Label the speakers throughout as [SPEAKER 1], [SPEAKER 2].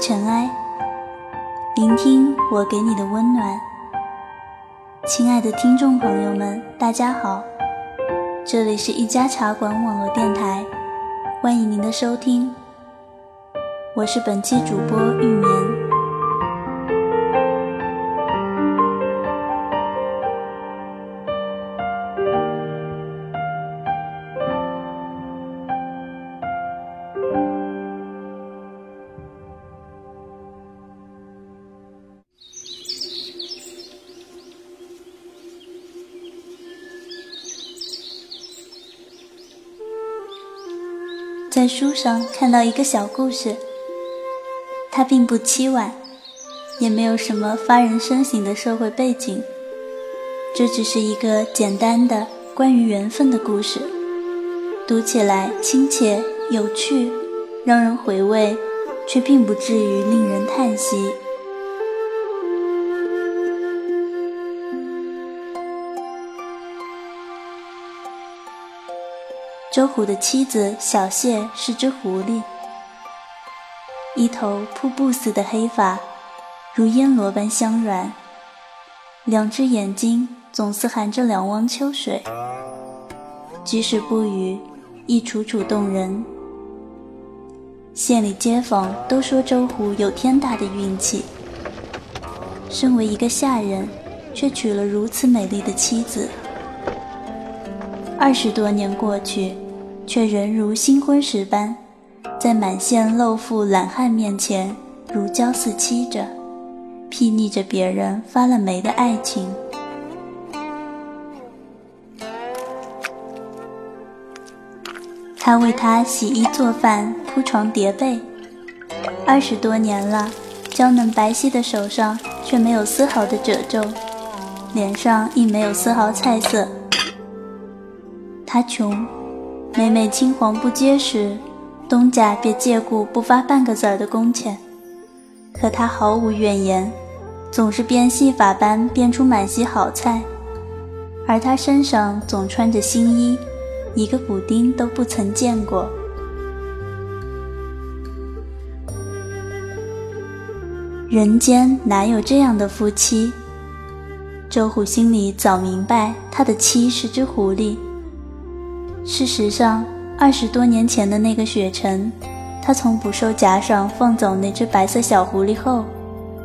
[SPEAKER 1] 尘埃，聆听我给你的温暖。亲爱的听众朋友们，大家好，这里是一家茶馆网络电台，欢迎您的收听，我是本期主播玉棉。在书上看到一个小故事，它并不凄婉，也没有什么发人深省的社会背景，这只是一个简单的关于缘分的故事，读起来亲切有趣，让人回味，却并不至于令人叹息。周虎的妻子小谢是只狐狸，一头瀑布似的黑发，如烟罗般香软，两只眼睛总是含着两汪秋水，即使不语，亦楚楚动人。县里街坊都说周虎有天大的运气，身为一个下人，却娶了如此美丽的妻子。二十多年过去，却仍如新婚时般，在满县露富懒汉面前如胶似漆着，睥睨着别人发了霉的爱情。他为她洗衣做饭、铺床叠被，二十多年了，娇嫩白皙的手上却没有丝毫的褶皱，脸上亦没有丝毫菜色。他穷，每每青黄不接时，东家便借故不发半个子儿的工钱。可他毫无怨言，总是变戏法般变出满席好菜，而他身上总穿着新衣，一个补丁都不曾见过。人间哪有这样的夫妻？周虎心里早明白，他的妻是只狐狸。事实上，二十多年前的那个雪晨，他从捕兽夹上放走那只白色小狐狸后，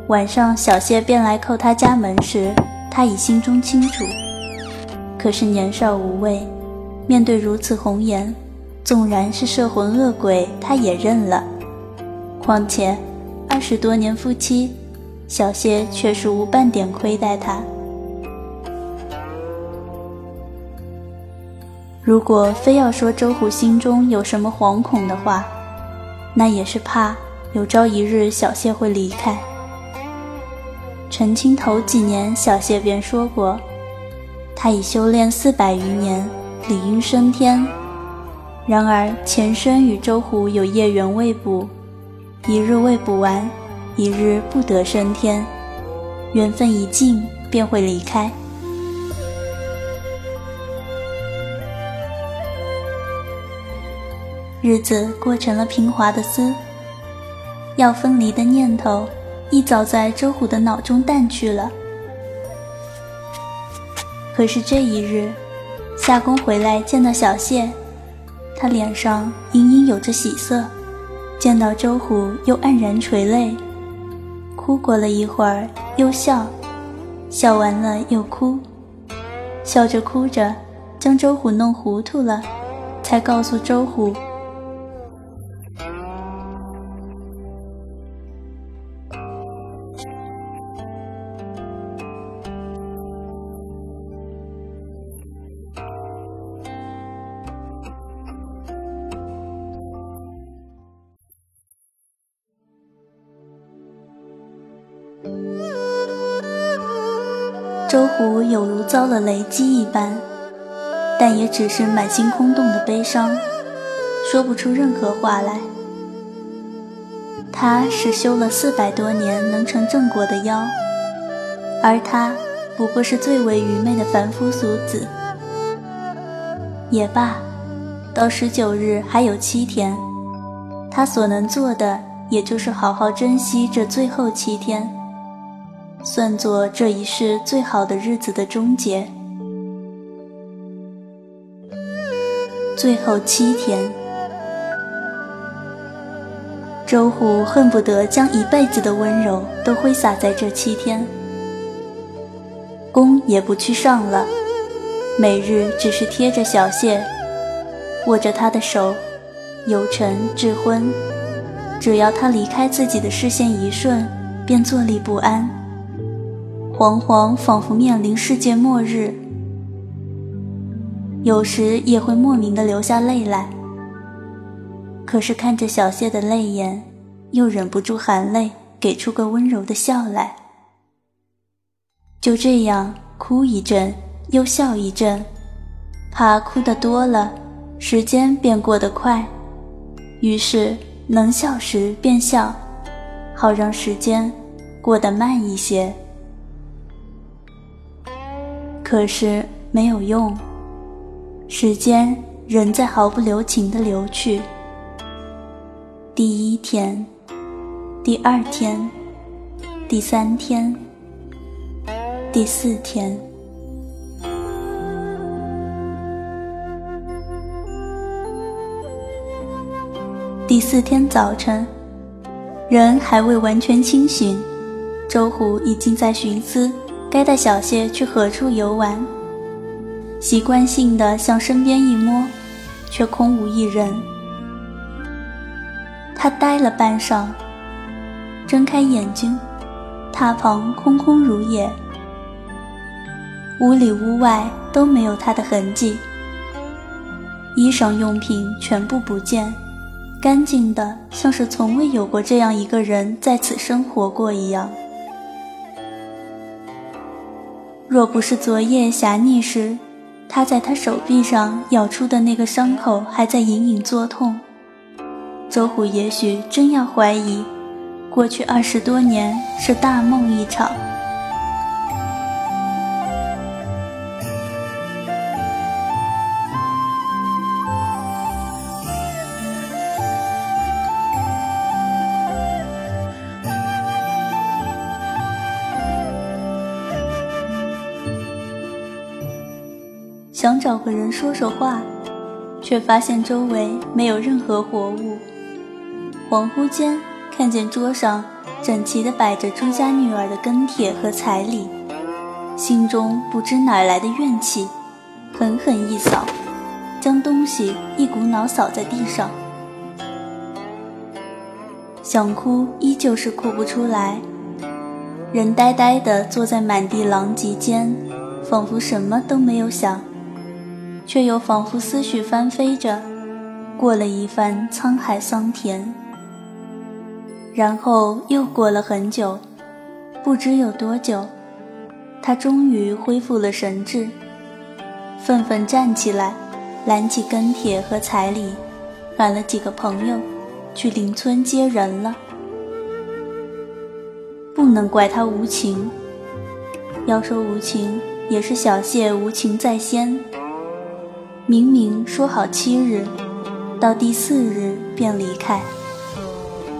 [SPEAKER 1] 晚上小谢便来叩他家门时，他已心中清楚。可是年少无畏，面对如此红颜，纵然是摄魂恶鬼，他也认了。况且，二十多年夫妻，小谢却是无半点亏待他。如果非要说周虎心中有什么惶恐的话，那也是怕有朝一日小谢会离开。成亲头几年，小谢便说过，他已修炼四百余年，理应升天。然而前身与周虎有业缘未补，一日未补完，一日不得升天，缘分一尽便会离开。日子过成了平滑的丝，要分离的念头一早在周虎的脑中淡去了。可是这一日，下工回来见到小谢，他脸上隐隐有着喜色，见到周虎又黯然垂泪，哭过了一会儿又笑，笑完了又哭，笑着哭着将周虎弄糊涂了，才告诉周虎。周虎有如遭了雷击一般，但也只是满心空洞的悲伤，说不出任何话来。他是修了四百多年能成正果的妖，而他不过是最为愚昧的凡夫俗子。也罢，到十九日还有七天，他所能做的也就是好好珍惜这最后七天，算作这一世最好的日子的终结。最后七天，周虎恨不得将一辈子的温柔都挥洒在这七天，工也不去上了，每日只是贴着小谢，握着他的手，由晨至昏，只要他离开自己的视线一瞬，便坐立不安，惶惶仿佛面临世界末日。有时也会莫名的流下泪来，可是看着小谢的泪眼，又忍不住含泪给出个温柔的笑来。就这样哭一阵，又笑一阵，怕哭得多了，时间便过得快，于是能笑时便笑，好让时间过得慢一些。可是没有用。时间仍在毫不留情地流去。第一天，第二天，第三天，第四天。第四天早晨，人还未完全清醒，周虎已经在寻思该带小谢去何处游玩。习惯性的向身边一摸，却空无一人。他呆了半晌，睁开眼睛，榻旁空空如也，屋里屋外都没有他的痕迹，衣裳用品全部不见，干净的像是从未有过这样一个人在此生活过一样。若不是昨夜侠溺时。他在他手臂上咬出的那个伤口还在隐隐作痛，周虎也许真要怀疑，过去二十多年是大梦一场。和人说说话，却发现周围没有任何活物。恍惚间，看见桌上整齐地摆着朱家女儿的跟帖和彩礼，心中不知哪来的怨气，狠狠一扫，将东西一股脑扫在地上。想哭，依旧是哭不出来，人呆呆地坐在满地狼藉间，仿佛什么都没有想。却又仿佛思绪翻飞着，过了一番沧海桑田，然后又过了很久，不知有多久，他终于恢复了神智，愤愤站起来，揽起跟帖和彩礼，喊了几个朋友，去邻村接人了。不能怪他无情，要说无情，也是小谢无情在先。明明说好七日，到第四日便离开。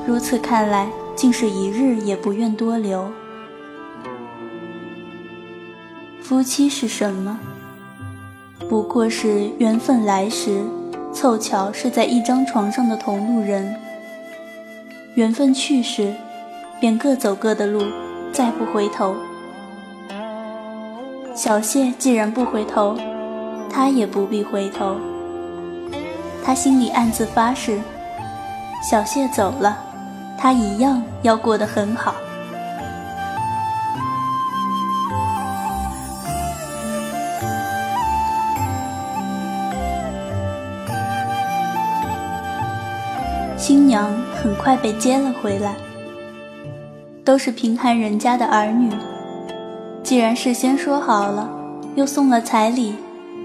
[SPEAKER 1] 如此看来，竟是一日也不愿多留。夫妻是什么？不过是缘分来时，凑巧是在一张床上的同路人；缘分去时，便各走各的路，再不回头。小谢既然不回头。他也不必回头，他心里暗自发誓：小谢走了，他一样要过得很好。新娘很快被接了回来，都是贫寒人家的儿女，既然事先说好了，又送了彩礼。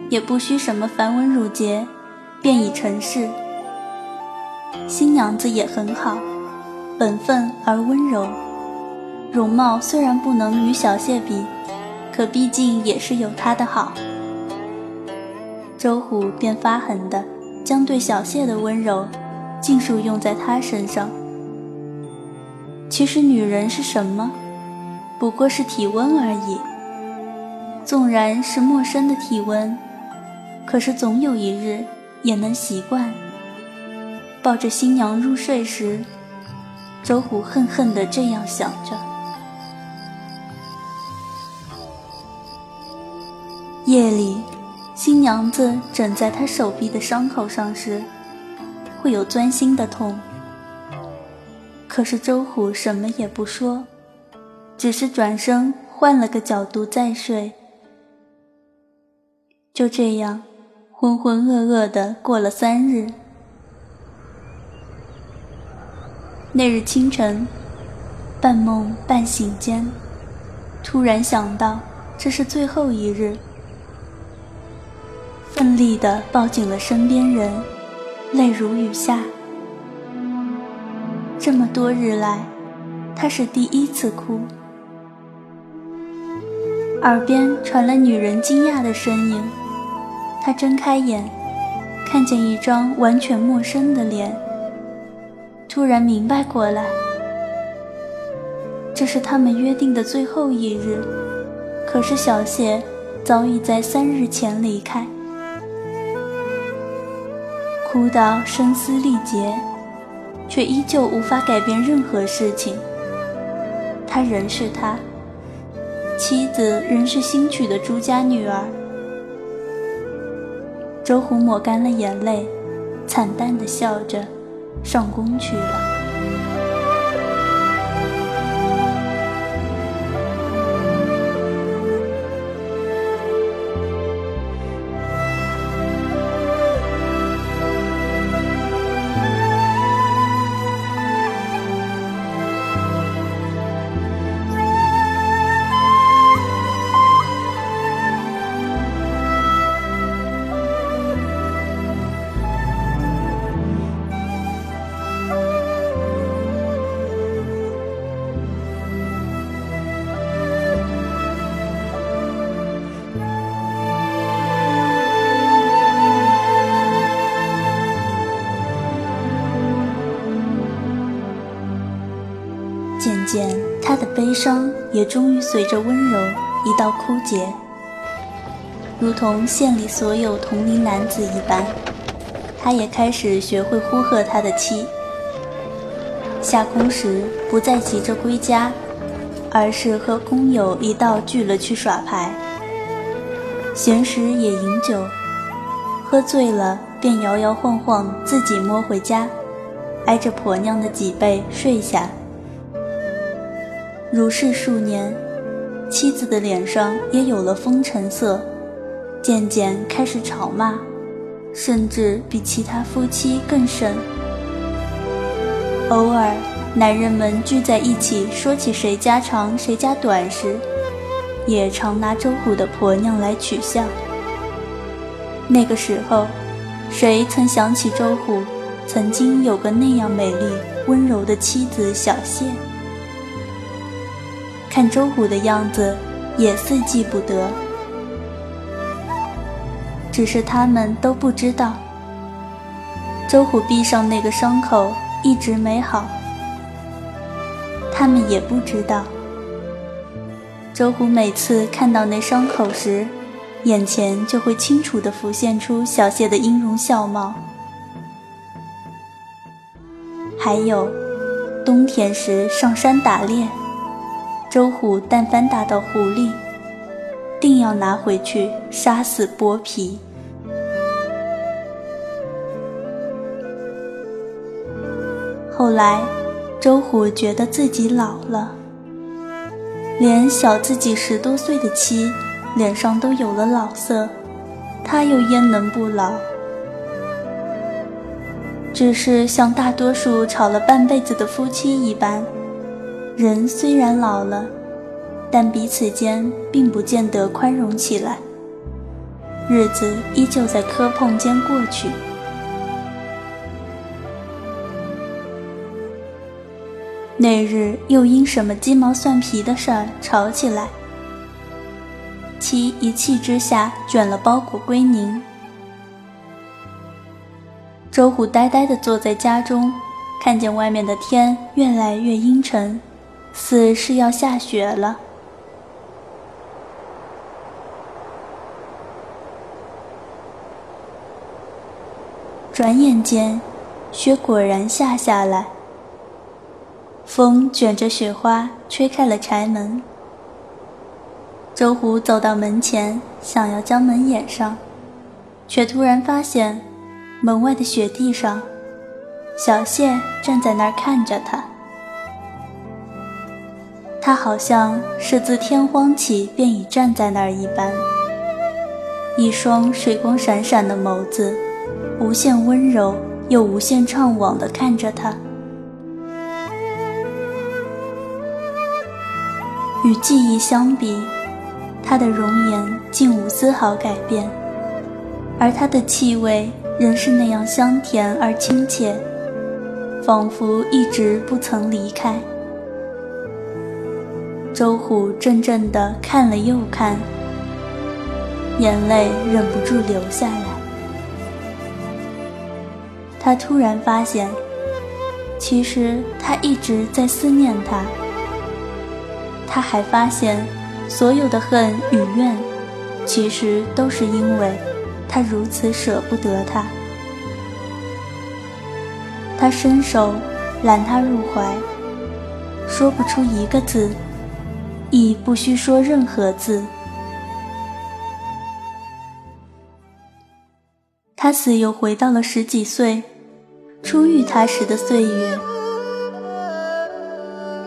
[SPEAKER 1] 也不需什么繁文缛节，便已成事。新娘子也很好，本分而温柔，容貌虽然不能与小谢比，可毕竟也是有她的好。周虎便发狠的将对小谢的温柔，尽数用在她身上，其实女人是什么？不过是体温而已。纵然是陌生的体温，可是总有一日也能习惯。抱着新娘入睡时，周虎恨恨地这样想着。夜里，新娘子枕在他手臂的伤口上时，会有钻心的痛。可是周虎什么也不说，只是转身换了个角度再睡。就这样，浑浑噩噩的过了三日。那日清晨，半梦半醒间，突然想到这是最后一日，奋力的抱紧了身边人，泪如雨下。这么多日来，他是第一次哭。耳边传来女人惊讶的声音，他睁开眼，看见一张完全陌生的脸，突然明白过来，这是他们约定的最后一日。可是小谢早已在三日前离开，哭到声嘶力竭。却依旧无法改变任何事情。他仍是他，妻子仍是新娶的朱家女儿。周虎抹干了眼泪，惨淡的笑着，上工去了。伤也终于随着温柔一道枯竭，如同县里所有同龄男子一般，他也开始学会呼喝他的妻。下工时不再急着归家，而是和工友一道聚了去耍牌，闲时也饮酒，喝醉了便摇摇晃晃自己摸回家，挨着婆娘的脊背睡下。如是数年，妻子的脸上也有了风尘色，渐渐开始吵骂，甚至比其他夫妻更甚。偶尔，男人们聚在一起说起谁家长谁家短时，也常拿周虎的婆娘来取笑。那个时候，谁曾想起周虎曾经有个那样美丽温柔的妻子小谢？看周虎的样子，也似记不得。只是他们都不知道，周虎臂上那个伤口一直没好。他们也不知道，周虎每次看到那伤口时，眼前就会清楚地浮现出小谢的音容笑貌。还有，冬天时上山打猎。周虎但凡打到狐狸，定要拿回去杀死剥皮。后来，周虎觉得自己老了，连小自己十多岁的妻脸上都有了老色，他又焉能不老？只是像大多数吵了半辈子的夫妻一般。人虽然老了，但彼此间并不见得宽容起来，日子依旧在磕碰间过去。那日又因什么鸡毛蒜皮的事儿吵起来，其一气之下卷了包裹归宁。周虎呆呆地坐在家中，看见外面的天越来越阴沉，似是要下雪了。转眼间，雪果然下下来。风卷着雪花，吹开了柴门。周虎走到门前，想要将门掩上，却突然发现，门外的雪地上，小谢站在那儿看着他。他好像是自天荒起便已站在那儿一般，一双水光闪闪的眸子，无限温柔又无限怅惘地看着他。与记忆相比，他的容颜竟无丝毫改变，而他的气味仍是那样香甜而亲切，仿佛一直不曾离开。周虎怔怔地看了又看，眼泪忍不住流下来。他突然发现，其实他一直在思念他。他还发现，所有的恨与怨，其实都是因为他如此舍不得他。他伸手揽他入怀，说不出一个字，亦不需说任何字。他似又回到了十几岁，初遇他时的岁月。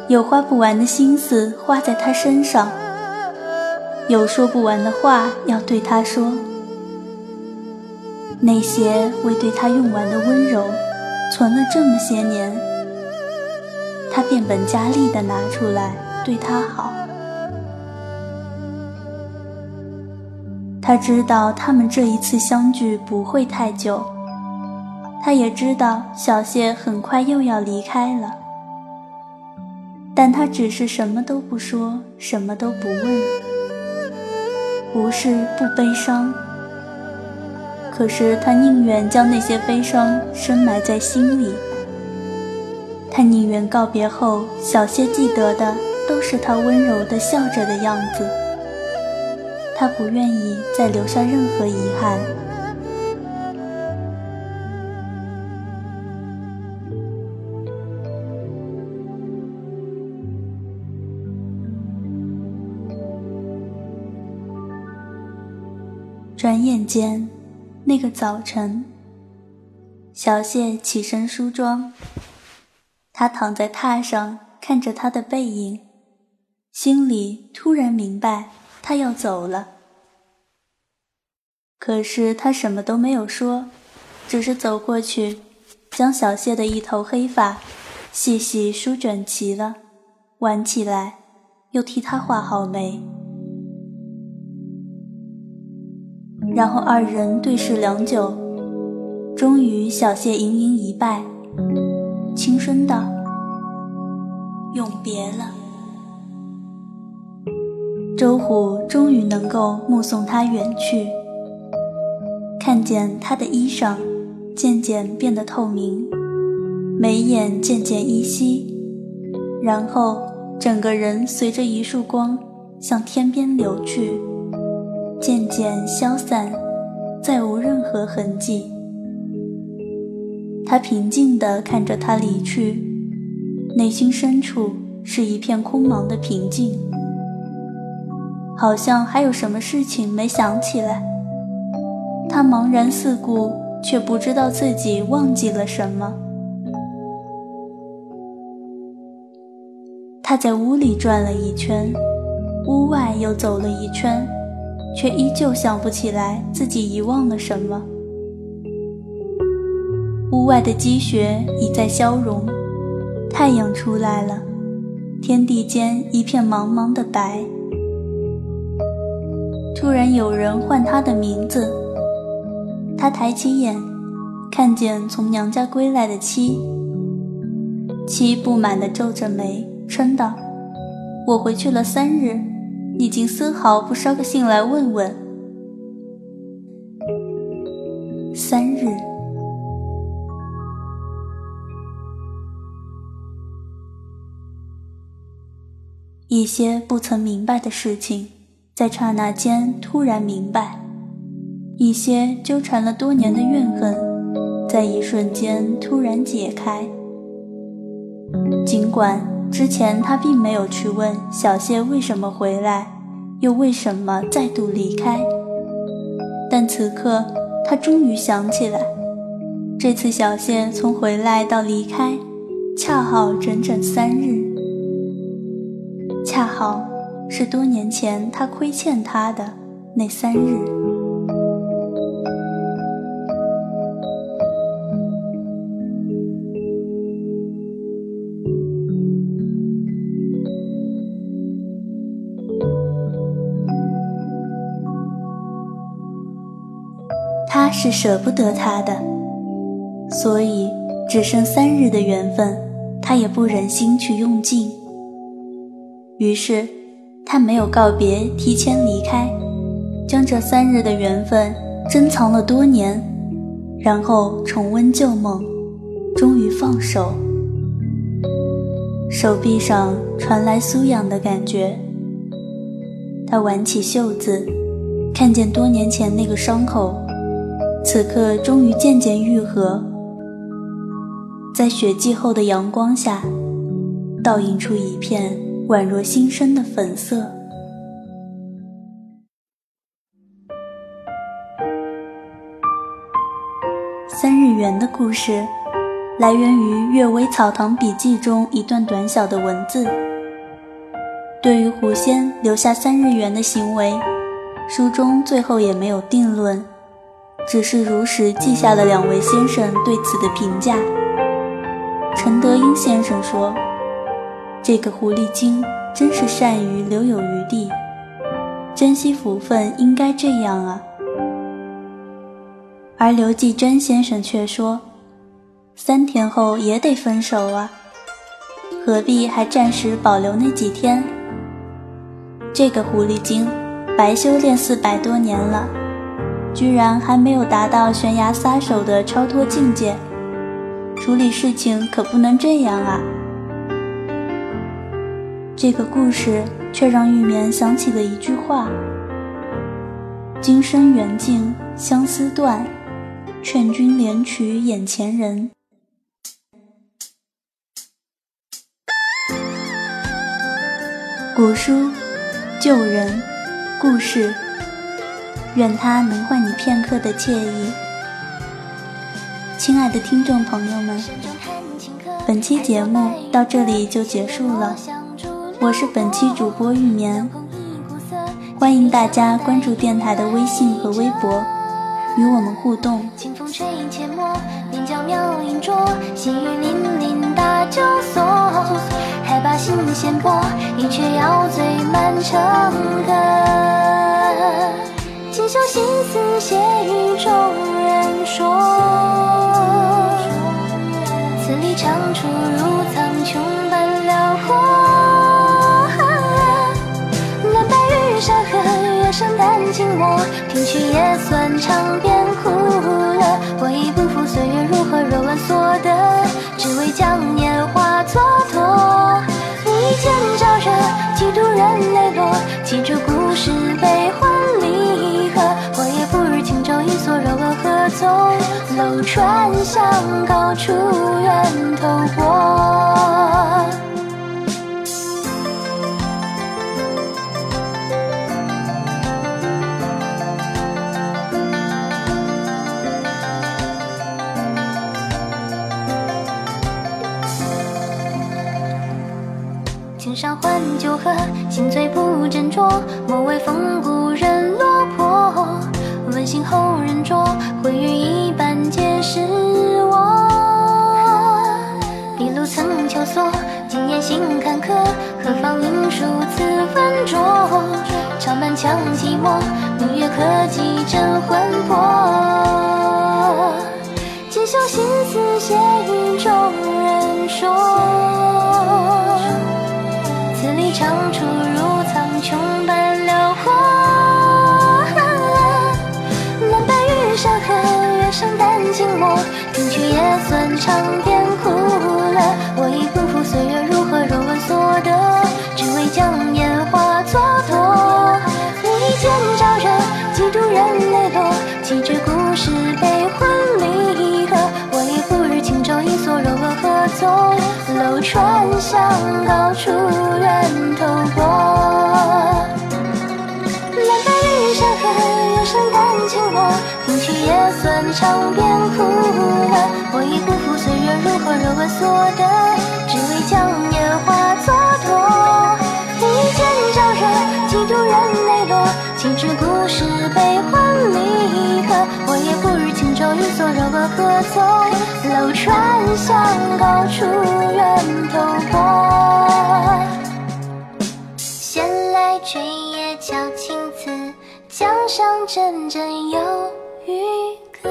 [SPEAKER 1] 有花不完的心思花在他身上，有说不完的话要对他说。那些未对他用完的温柔，存了这么些年，他变本加厉地拿出来对他好。他知道他们这一次相聚不会太久，他也知道小谢很快又要离开了。但他只是什么都不说，什么都不问，不是不悲伤，可是他宁愿将那些悲伤深埋在心里。他宁愿告别后，小谢记得的都是他温柔的笑着的样子。他不愿意再留下任何遗憾。转眼间，那个早晨，小谢起身梳妆。他躺在榻上，看着他的背影，心里突然明白他要走了。可是他什么都没有说，只是走过去，将小谢的一头黑发细细梳整齐了，挽起来，又替他画好眉。然后二人对视良久，终于小谢盈盈一拜，轻声道：“永别了。”周虎终于能够目送他远去，看见他的衣裳渐渐变得透明，眉眼渐渐依稀，然后整个人随着一束光向天边流去。渐渐消散，再无任何痕迹。他平静地看着他离去，内心深处是一片空茫的平静，好像还有什么事情没想起来。他茫然四顾，却不知道自己忘记了什么。他在屋里转了一圈，屋外又走了一圈。却依旧想不起来自己遗忘了什么。屋外的积雪已在消融，太阳出来了，天地间一片茫茫的白。突然有人唤他的名字，他抬起眼，看见从娘家归来的妻。妻不满地皱着眉，嗔道：“我回去了三日，你竟丝毫不捎个信来问问？三日。”一些不曾明白的事情，在刹那间突然明白。一些纠缠了多年的怨恨，在一瞬间突然解开。尽管之前他并没有去问小谢为什么回来，又为什么再度离开，但此刻他终于想起来，这次小谢从回来到离开，恰好整整三日，恰好是多年前他亏欠他的那三日。是舍不得他的，所以只剩三日的缘分，他也不忍心去用尽。于是，他没有告别，提前离开，将这三日的缘分珍藏了多年，然后重温旧梦，终于放手。手臂上传来酥痒的感觉，他挽起袖子，看见多年前那个伤口。此刻终于渐渐愈合，在雪霁后的阳光下，倒映出一片宛若新生的粉色。三日圆的故事，来源于《阅微草堂笔记》中一段短小的文字。对于狐仙留下三日圆的行为，书中最后也没有定论。只是如实记下了两位先生对此的评价。陈德英先生说：“这个狐狸精真是善于留有余地，珍惜福分应该这样啊。”而刘继珍先生却说：“三天后也得分手啊，何必还暂时保留那几天？这个狐狸精白修炼四百多年了。”居然还没有达到悬崖撒手的超脱境界，处理事情可不能这样啊！这个故事却让玉棉想起了一句话：“今生缘尽相思断，劝君怜取眼前人。”古书、旧人、故事。愿它能换你片刻的惬意。亲爱的听众朋友们，本期节目到这里就结束了。我是本期主播玉棉，欢迎大家关注电台的微信和微博，与我们互动。清风吹阡陌，边角妙影拙，细雨霖霖大酒藪。还把心弦拨，一曲要醉满城河。锦绣心思写与众人说，词里唱出如苍穹般辽阔。蓝白玉山河，月上丹青墨，听曲也算唱遍苦乐。我已不负岁月如何若问所得，只为将年华楼船向高处远投过，青山换酒喝，心醉不斟酌，莫为风故人落魄。问心后人酌，回语一酌，长满腔寂寞，明月可几真魂魄？今宵心思写与众人说，字里唱出如苍穹般辽阔。蓝白玉山河，月上淡静默，听取也算尝遍苦乐，我已。穿巷高处，人头破。南北绿山河，远
[SPEAKER 2] 山丹青墨，听曲也算唱遍苦乐。我已不负岁月如何，若问所得，只为将年华蹉跎。一剑招惹几度人泪落，心知故事悲欢离。我也不知轻舟一所，柔歌何从？楼船向高处，远投波。闲来垂叶敲青瓷，江上阵阵有渔歌。